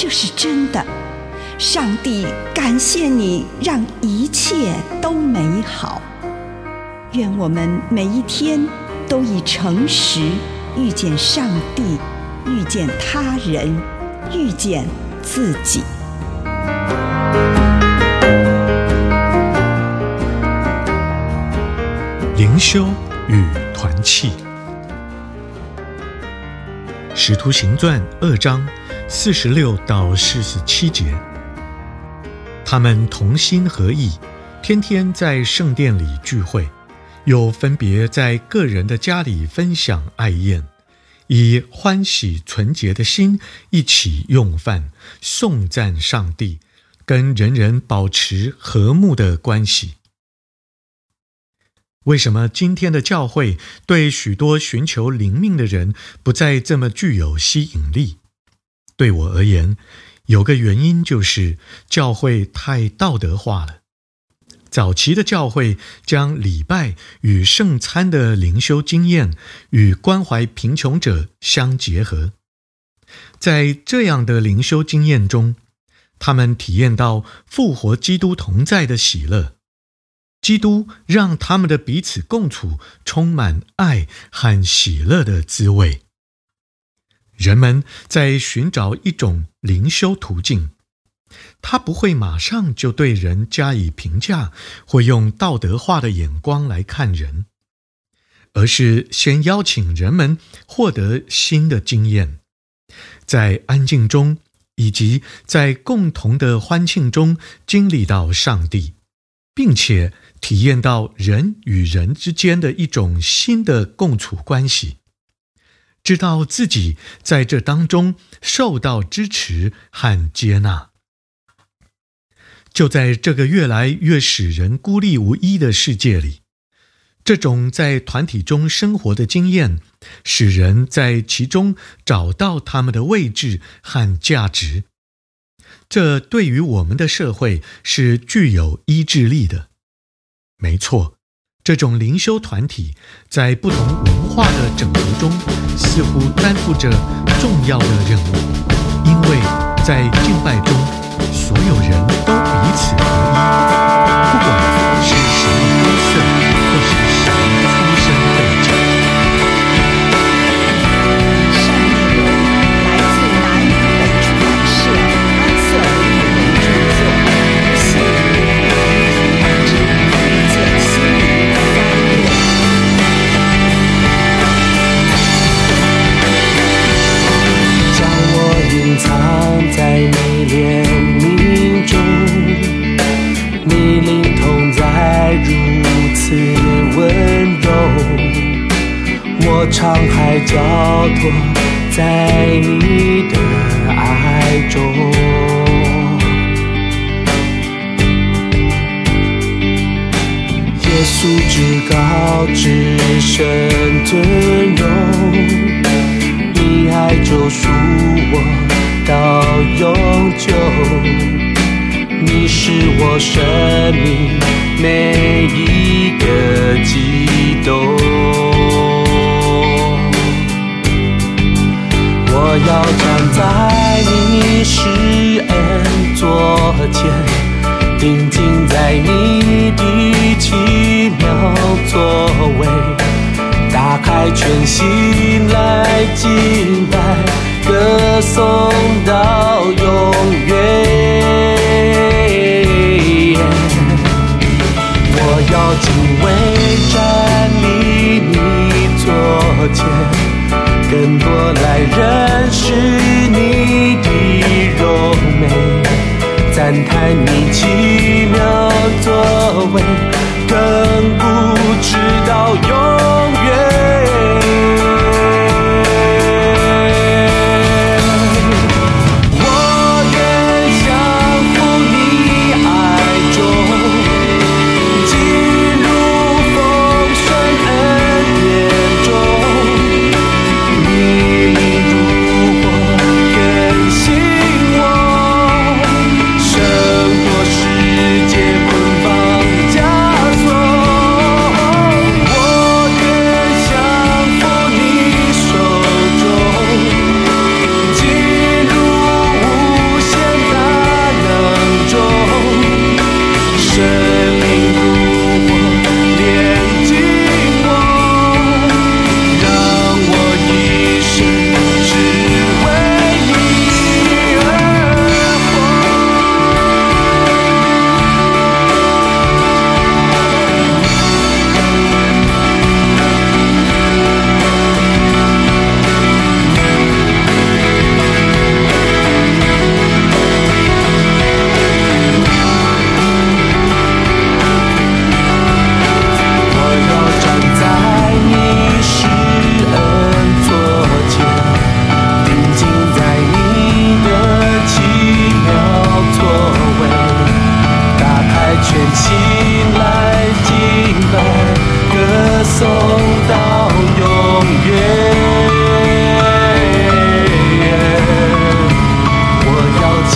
这是真的。上帝感谢你，让一切都美好。愿我们每一天都以诚实遇见上帝，遇见他人，遇见自己。灵修与团契，《使徒行传》二章四十六到四十七节，他们同心合意，天天在圣殿里聚会，又分别在个人的家里分享爱宴，以欢喜纯洁的心一起用饭，颂赞上帝，跟人人保持和睦的关系。为什么今天的教会对许多寻求灵命的人不再这么具有吸引力？对我而言，有个原因就是教会太道德化了。早期的教会将礼拜与圣餐的灵修经验与关怀贫穷者相结合，在这样的灵修经验中，他们体验到复活基督同在的喜乐。基督让他们的彼此共处充满爱和喜乐的滋味。人们在寻找一种灵修途径，他不会马上就对人加以评价，或用道德化的眼光来看人，而是先邀请人们获得新的经验，在安静中以及在共同的欢庆中经历到上帝，并且。体验到人与人之间的一种新的共处关系，知道自己在这当中受到支持和接纳。就在这个越来越使人孤立无依的世界里，这种在团体中生活的经验，使人在其中找到他们的位置和价值。这对于我们的社会是具有医治力的。没错，这种灵修团体在不同文化的整合中，似乎担负着重要的任务，因为在敬拜中，所有人都沧海交托在你的爱中，耶稣至高至圣尊荣，你爱救赎我到永久，你是我生命每一个激动。要站在你施恩座前，定睛在你的奇妙作为，打开全心来敬拜，歌颂到永远。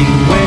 waiting.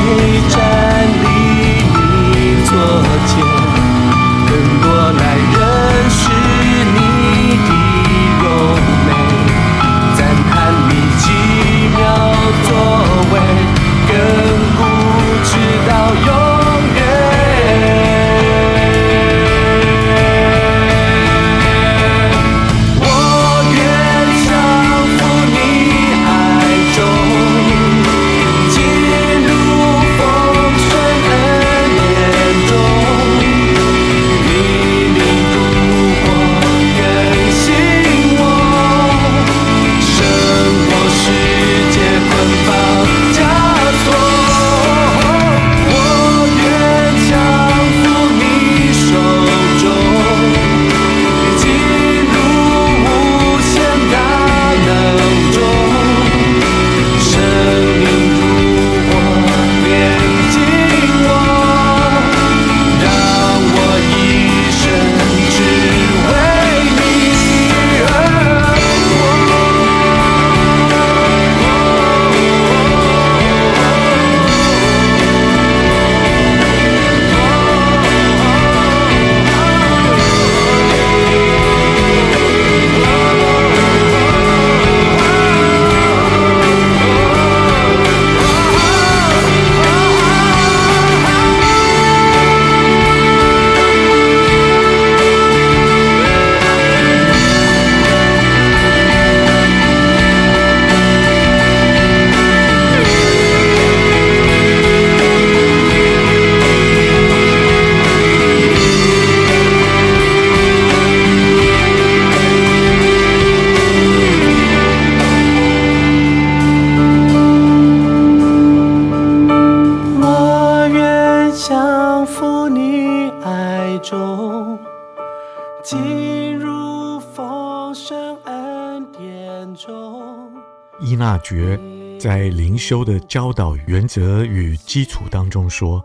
依纳爵在灵修的教导原则与基础当中说，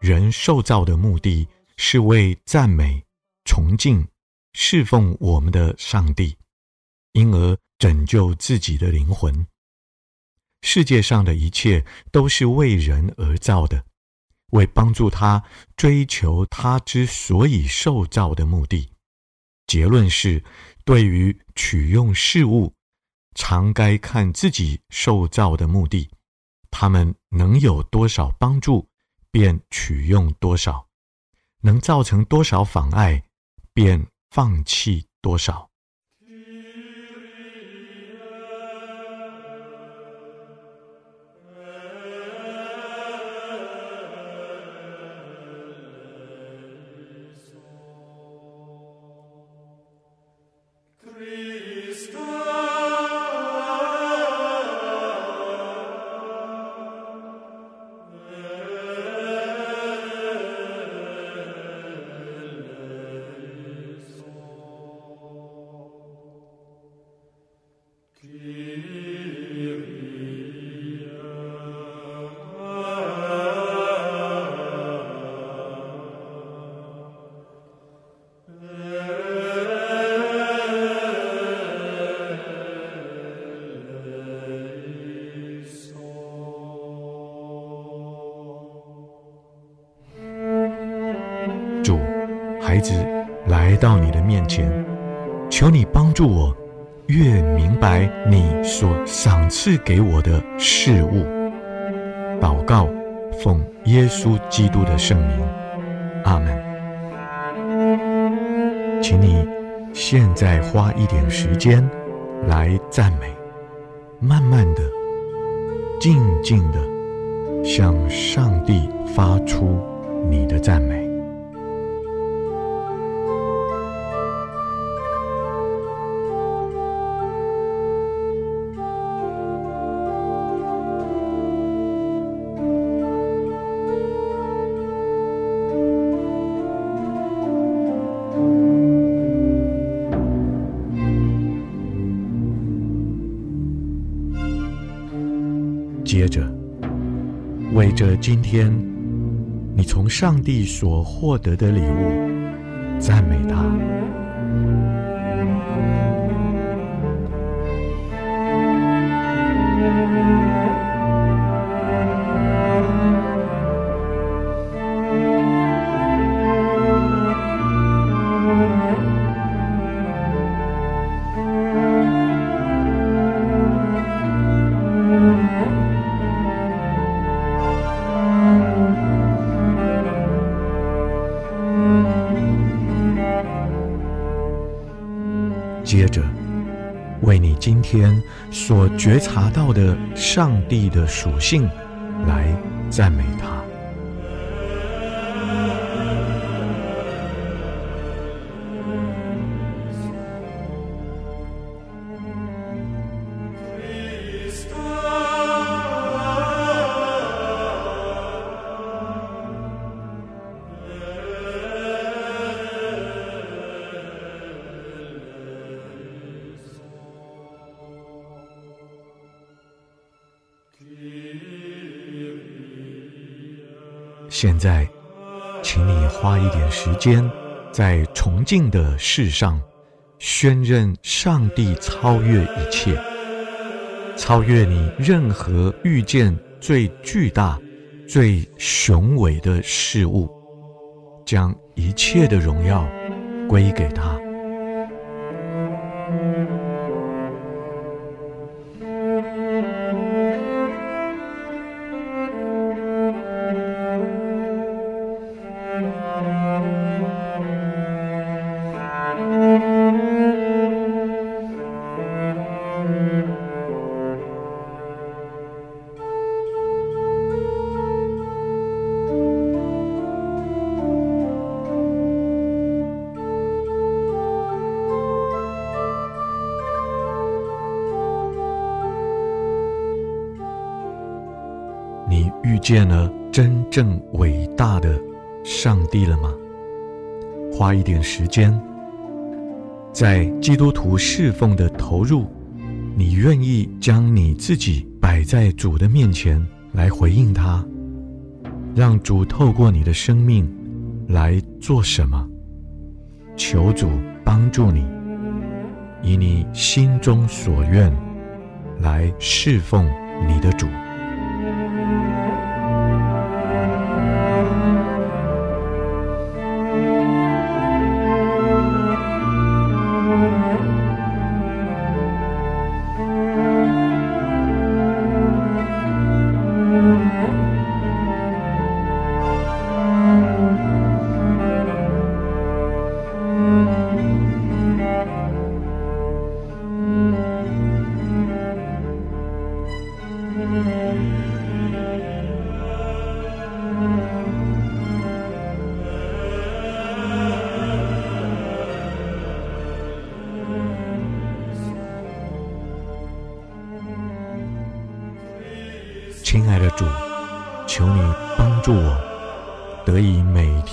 人受造的目的是为赞美、崇敬、侍奉我们的上帝，因而拯救自己的灵魂。世界上的一切都是为人而造的，为帮助他追求他之所以受造的目的。结论是，对于取用事物，常该看自己受造的目的，他们能有多少帮助，便取用多少；能造成多少妨碍，便放弃多少。前，求你帮助我，越明白你所赏赐给我的事物。祷告，奉耶稣基督的圣名，阿门。请你现在花一点时间来赞美，慢慢的、静静的向上帝发出你的赞美。接着，为着今天你从上帝所获得的礼物，赞美他。觉察到的上帝的属性来赞美他。现在，请你花一点时间，在崇敬的事上，宣认上帝超越一切，超越你任何遇见最巨大、最雄伟的事物，将一切的荣耀归给他。遇见了真正伟大的上帝了吗？花一点时间，在基督徒侍奉的投入，你愿意将你自己摆在主的面前来回应他，让主透过你的生命来做什么？求主帮助你，以你心中所愿来侍奉你的主。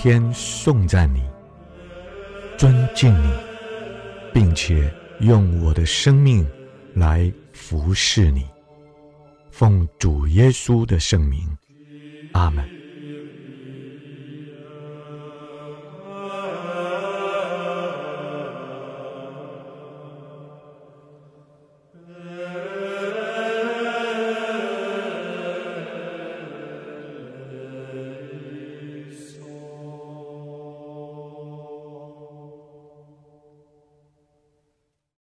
天颂赞你、尊敬你，并且用我的生命来服侍你。奉主耶稣的圣名，阿门。